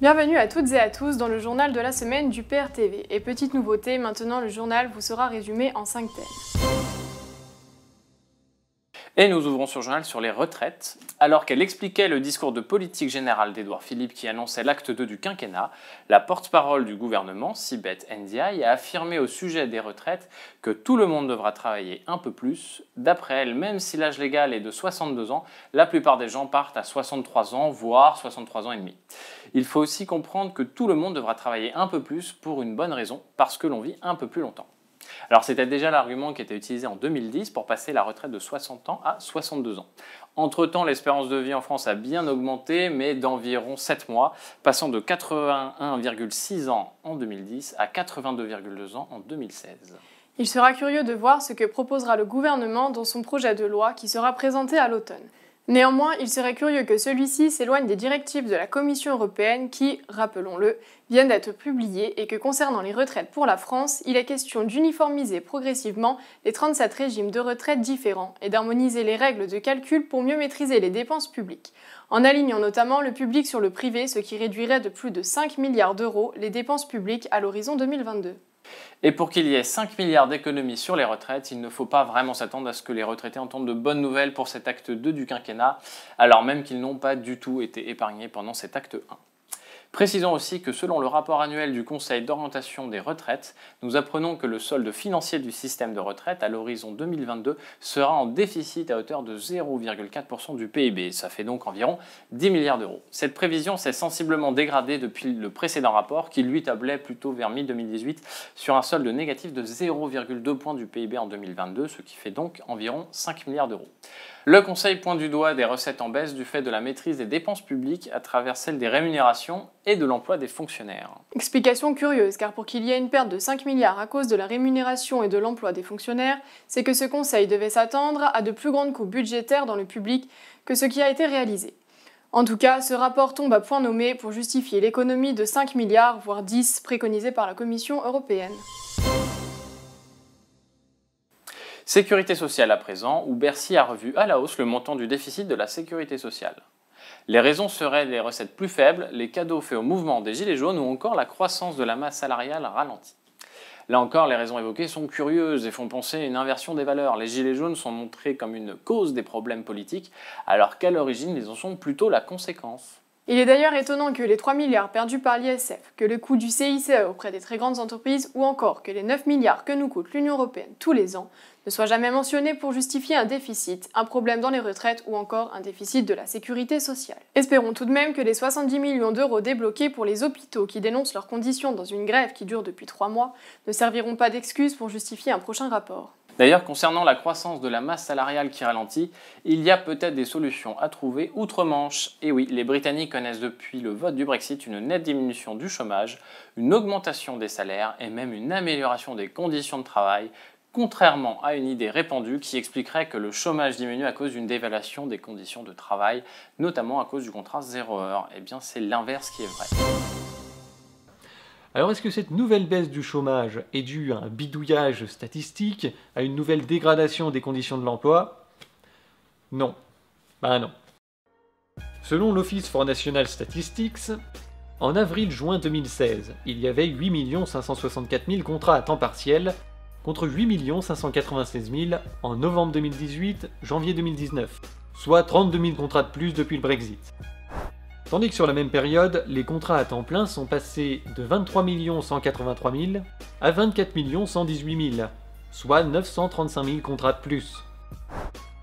Bienvenue à toutes et à tous dans le journal de la semaine du PRTV. Et petite nouveauté, maintenant le journal vous sera résumé en 5 thèmes. Et nous ouvrons ce journal sur les retraites. Alors qu'elle expliquait le discours de politique générale d'Édouard Philippe qui annonçait l'acte 2 du quinquennat, la porte-parole du gouvernement, Sibeth Ndiaye, a affirmé au sujet des retraites que tout le monde devra travailler un peu plus. D'après elle, même si l'âge légal est de 62 ans, la plupart des gens partent à 63 ans, voire 63 ans et demi. Il faut aussi comprendre que tout le monde devra travailler un peu plus pour une bonne raison, parce que l'on vit un peu plus longtemps. Alors c'était déjà l'argument qui était utilisé en 2010 pour passer la retraite de 60 ans à 62 ans. Entre-temps, l'espérance de vie en France a bien augmenté, mais d'environ 7 mois, passant de 81,6 ans en 2010 à 82,2 ans en 2016. Il sera curieux de voir ce que proposera le gouvernement dans son projet de loi qui sera présenté à l'automne. Néanmoins, il serait curieux que celui-ci s'éloigne des directives de la Commission européenne qui, rappelons-le, viennent d'être publiées et que concernant les retraites pour la France, il est question d'uniformiser progressivement les 37 régimes de retraite différents et d'harmoniser les règles de calcul pour mieux maîtriser les dépenses publiques, en alignant notamment le public sur le privé, ce qui réduirait de plus de 5 milliards d'euros les dépenses publiques à l'horizon 2022. Et pour qu'il y ait 5 milliards d'économies sur les retraites, il ne faut pas vraiment s'attendre à ce que les retraités entendent de bonnes nouvelles pour cet acte 2 du quinquennat, alors même qu'ils n'ont pas du tout été épargnés pendant cet acte 1. Précisons aussi que selon le rapport annuel du Conseil d'orientation des retraites, nous apprenons que le solde financier du système de retraite à l'horizon 2022 sera en déficit à hauteur de 0,4% du PIB. Ça fait donc environ 10 milliards d'euros. Cette prévision s'est sensiblement dégradée depuis le précédent rapport qui lui tablait plutôt vers mi-2018 sur un solde négatif de 0,2 points du PIB en 2022, ce qui fait donc environ 5 milliards d'euros. Le Conseil pointe du doigt des recettes en baisse du fait de la maîtrise des dépenses publiques à travers celle des rémunérations et de l'emploi des fonctionnaires. Explication curieuse, car pour qu'il y ait une perte de 5 milliards à cause de la rémunération et de l'emploi des fonctionnaires, c'est que ce Conseil devait s'attendre à de plus grandes coupes budgétaires dans le public que ce qui a été réalisé. En tout cas, ce rapport tombe à point nommé pour justifier l'économie de 5 milliards, voire 10, préconisée par la Commission européenne. Sécurité sociale à présent, où Bercy a revu à la hausse le montant du déficit de la sécurité sociale. Les raisons seraient les recettes plus faibles, les cadeaux faits au mouvement des Gilets jaunes ou encore la croissance de la masse salariale ralentie. Là encore, les raisons évoquées sont curieuses et font penser à une inversion des valeurs. Les Gilets jaunes sont montrés comme une cause des problèmes politiques, alors qu'à l'origine, ils en sont plutôt la conséquence. Il est d'ailleurs étonnant que les 3 milliards perdus par l'ISF, que le coût du CICE auprès des très grandes entreprises ou encore que les 9 milliards que nous coûte l'Union européenne tous les ans ne soit jamais mentionné pour justifier un déficit, un problème dans les retraites ou encore un déficit de la sécurité sociale. Espérons tout de même que les 70 millions d'euros débloqués pour les hôpitaux qui dénoncent leurs conditions dans une grève qui dure depuis trois mois ne serviront pas d'excuse pour justifier un prochain rapport. D'ailleurs, concernant la croissance de la masse salariale qui ralentit, il y a peut-être des solutions à trouver outre-Manche. Et oui, les Britanniques connaissent depuis le vote du Brexit une nette diminution du chômage, une augmentation des salaires et même une amélioration des conditions de travail contrairement à une idée répandue qui expliquerait que le chômage diminue à cause d'une dévaluation des conditions de travail, notamment à cause du contrat zéro heure. Eh bien, c'est l'inverse qui est vrai. Alors est-ce que cette nouvelle baisse du chômage est due à un bidouillage statistique, à une nouvelle dégradation des conditions de l'emploi? Non. Ben non. Selon l'Office for National Statistics, en avril-juin 2016, il y avait 8 564 000 contrats à temps partiel contre 8 596 000 en novembre 2018, janvier 2019, soit 32 000 contrats de plus depuis le Brexit. Tandis que sur la même période, les contrats à temps plein sont passés de 23 183 000 à 24 118 000, soit 935 000 contrats de plus.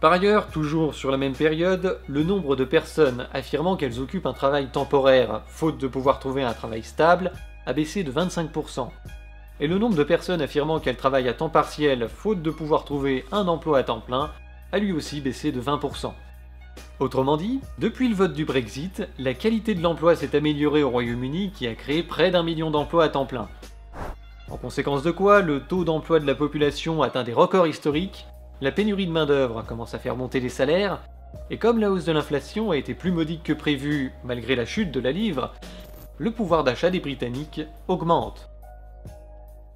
Par ailleurs, toujours sur la même période, le nombre de personnes affirmant qu'elles occupent un travail temporaire, faute de pouvoir trouver un travail stable, a baissé de 25%, et le nombre de personnes affirmant qu'elles travaillent à temps partiel faute de pouvoir trouver un emploi à temps plein a lui aussi baissé de 20%. Autrement dit, depuis le vote du Brexit, la qualité de l'emploi s'est améliorée au Royaume-Uni qui a créé près d'un million d'emplois à temps plein. En conséquence de quoi, le taux d'emploi de la population atteint des records historiques, la pénurie de main-d'œuvre commence à faire monter les salaires, et comme la hausse de l'inflation a été plus modique que prévu malgré la chute de la livre, le pouvoir d'achat des Britanniques augmente.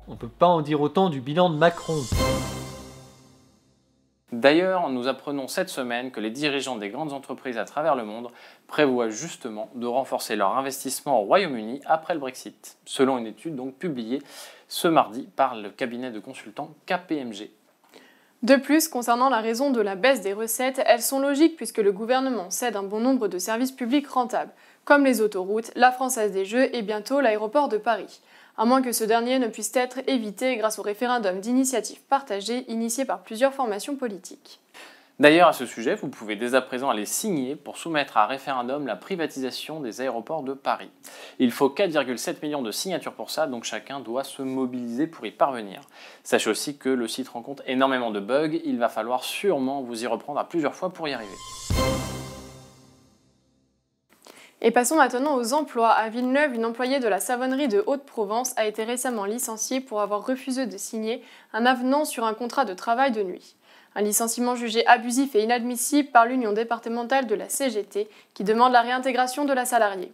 On peut pas en dire autant du bilan de Macron. D'ailleurs, nous apprenons cette semaine que les dirigeants des grandes entreprises à travers le monde prévoient justement de renforcer leur investissement au Royaume-Uni après le Brexit, selon une étude donc publiée ce mardi par le cabinet de consultants KPMG. De plus, concernant la raison de la baisse des recettes, elles sont logiques puisque le gouvernement cède un bon nombre de services publics rentables, comme les autoroutes, la Française des Jeux et bientôt l'aéroport de Paris, à moins que ce dernier ne puisse être évité grâce au référendum d'initiative partagée initié par plusieurs formations politiques. D'ailleurs, à ce sujet, vous pouvez dès à présent aller signer pour soumettre à référendum la privatisation des aéroports de Paris. Il faut 4,7 millions de signatures pour ça, donc chacun doit se mobiliser pour y parvenir. Sachez aussi que le site rencontre énormément de bugs, il va falloir sûrement vous y reprendre à plusieurs fois pour y arriver. Et passons maintenant aux emplois. À Villeneuve, une employée de la savonnerie de Haute-Provence a été récemment licenciée pour avoir refusé de signer un avenant sur un contrat de travail de nuit. Un licenciement jugé abusif et inadmissible par l'Union départementale de la CGT qui demande la réintégration de la salariée.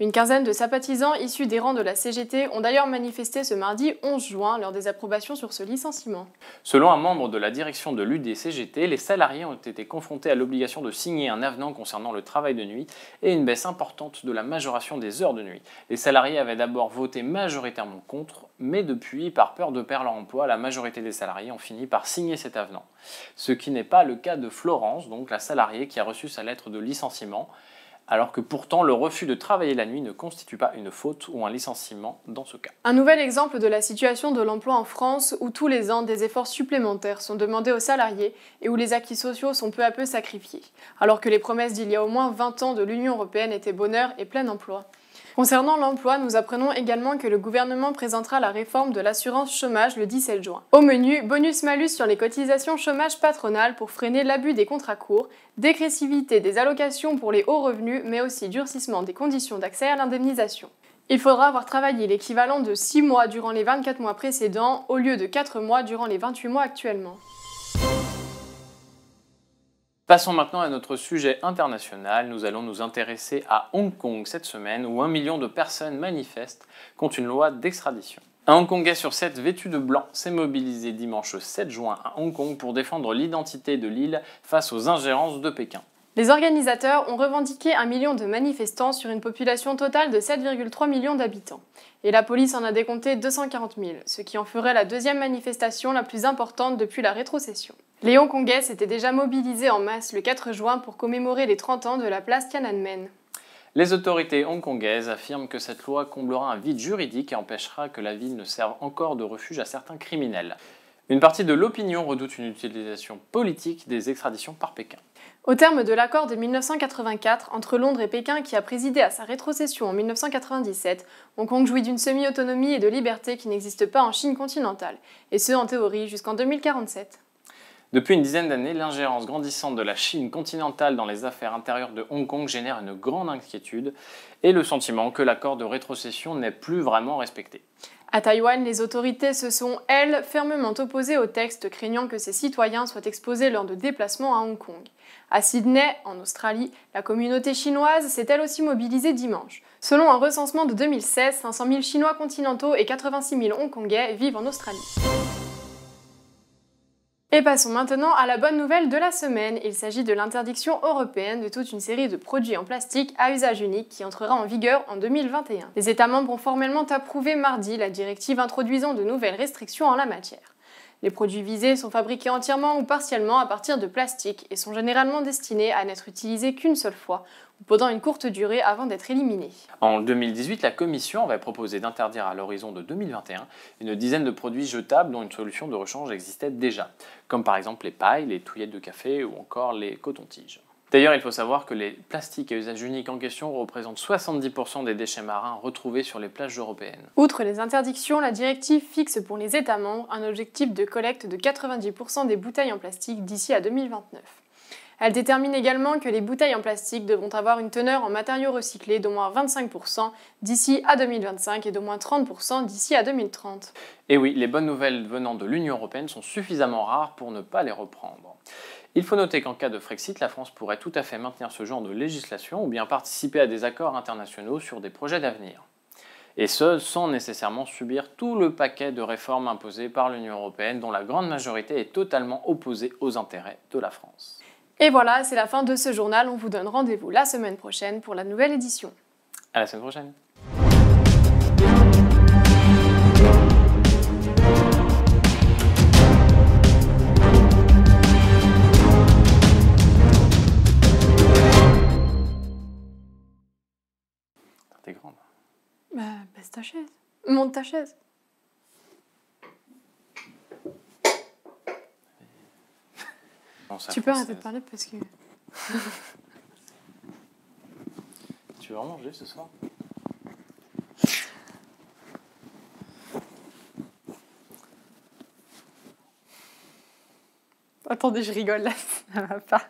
Une quinzaine de sympathisants issus des rangs de la CGT ont d'ailleurs manifesté ce mardi 11 juin leur désapprobation sur ce licenciement. Selon un membre de la direction de l'UDCGT, les salariés ont été confrontés à l'obligation de signer un avenant concernant le travail de nuit et une baisse importante de la majoration des heures de nuit. Les salariés avaient d'abord voté majoritairement contre, mais depuis, par peur de perdre leur emploi, la majorité des salariés ont fini par signer cet avenant. Ce qui n'est pas le cas de Florence, donc la salariée qui a reçu sa lettre de licenciement alors que pourtant le refus de travailler la nuit ne constitue pas une faute ou un licenciement dans ce cas. Un nouvel exemple de la situation de l'emploi en France où tous les ans des efforts supplémentaires sont demandés aux salariés et où les acquis sociaux sont peu à peu sacrifiés, alors que les promesses d'il y a au moins 20 ans de l'Union européenne étaient bonheur et plein emploi. Concernant l'emploi, nous apprenons également que le gouvernement présentera la réforme de l'assurance chômage le 17 juin. Au menu, bonus-malus sur les cotisations chômage patronales pour freiner l'abus des contrats courts, dégressivité des allocations pour les hauts revenus, mais aussi durcissement des conditions d'accès à l'indemnisation. Il faudra avoir travaillé l'équivalent de 6 mois durant les 24 mois précédents au lieu de 4 mois durant les 28 mois actuellement. Passons maintenant à notre sujet international. Nous allons nous intéresser à Hong Kong cette semaine où un million de personnes manifestent contre une loi d'extradition. Un Hongkongais sur sept vêtu de blanc s'est mobilisé dimanche 7 juin à Hong Kong pour défendre l'identité de l'île face aux ingérences de Pékin. Les organisateurs ont revendiqué un million de manifestants sur une population totale de 7,3 millions d'habitants. Et la police en a décompté 240 000, ce qui en ferait la deuxième manifestation la plus importante depuis la rétrocession. Les Hongkongais s'étaient déjà mobilisés en masse le 4 juin pour commémorer les 30 ans de la place Tiananmen. Les autorités hongkongaises affirment que cette loi comblera un vide juridique et empêchera que la ville ne serve encore de refuge à certains criminels. Une partie de l'opinion redoute une utilisation politique des extraditions par Pékin. Au terme de l'accord de 1984 entre Londres et Pékin qui a présidé à sa rétrocession en 1997, Hong Kong jouit d'une semi-autonomie et de liberté qui n'existe pas en Chine continentale, et ce en théorie jusqu'en 2047. Depuis une dizaine d'années, l'ingérence grandissante de la Chine continentale dans les affaires intérieures de Hong Kong génère une grande inquiétude et le sentiment que l'accord de rétrocession n'est plus vraiment respecté. À Taïwan, les autorités se sont, elles, fermement opposées au texte, craignant que ses citoyens soient exposés lors de déplacements à Hong Kong. À Sydney, en Australie, la communauté chinoise s'est elle aussi mobilisée dimanche. Selon un recensement de 2016, 500 000 Chinois continentaux et 86 000 Hongkongais vivent en Australie. Et passons maintenant à la bonne nouvelle de la semaine. Il s'agit de l'interdiction européenne de toute une série de produits en plastique à usage unique qui entrera en vigueur en 2021. Les États membres ont formellement approuvé mardi la directive introduisant de nouvelles restrictions en la matière. Les produits visés sont fabriqués entièrement ou partiellement à partir de plastique et sont généralement destinés à n'être utilisés qu'une seule fois pendant une courte durée avant d'être éliminés. En 2018, la Commission avait proposé d'interdire à l'horizon de 2021 une dizaine de produits jetables dont une solution de rechange existait déjà, comme par exemple les pailles, les touillettes de café ou encore les cotons-tiges. D'ailleurs, il faut savoir que les plastiques à usage unique en question représentent 70% des déchets marins retrouvés sur les plages européennes. Outre les interdictions, la directive fixe pour les États membres un objectif de collecte de 90% des bouteilles en plastique d'ici à 2029. Elle détermine également que les bouteilles en plastique devront avoir une teneur en matériaux recyclés d'au moins 25% d'ici à 2025 et d'au moins 30% d'ici à 2030. Et oui, les bonnes nouvelles venant de l'Union européenne sont suffisamment rares pour ne pas les reprendre. Il faut noter qu'en cas de Frexit, la France pourrait tout à fait maintenir ce genre de législation ou bien participer à des accords internationaux sur des projets d'avenir. et ce sans nécessairement subir tout le paquet de réformes imposées par l'Union européenne dont la grande majorité est totalement opposée aux intérêts de la France. Et voilà, c'est la fin de ce journal. On vous donne rendez-vous la semaine prochaine pour la nouvelle édition. À la semaine prochaine. T'es grande. Bah, baisse ta chaise. Monte ta chaise. Tu peux arrêter de parler parce que. Tu veux en manger ce soir? Attendez, je rigole là, ça va pas.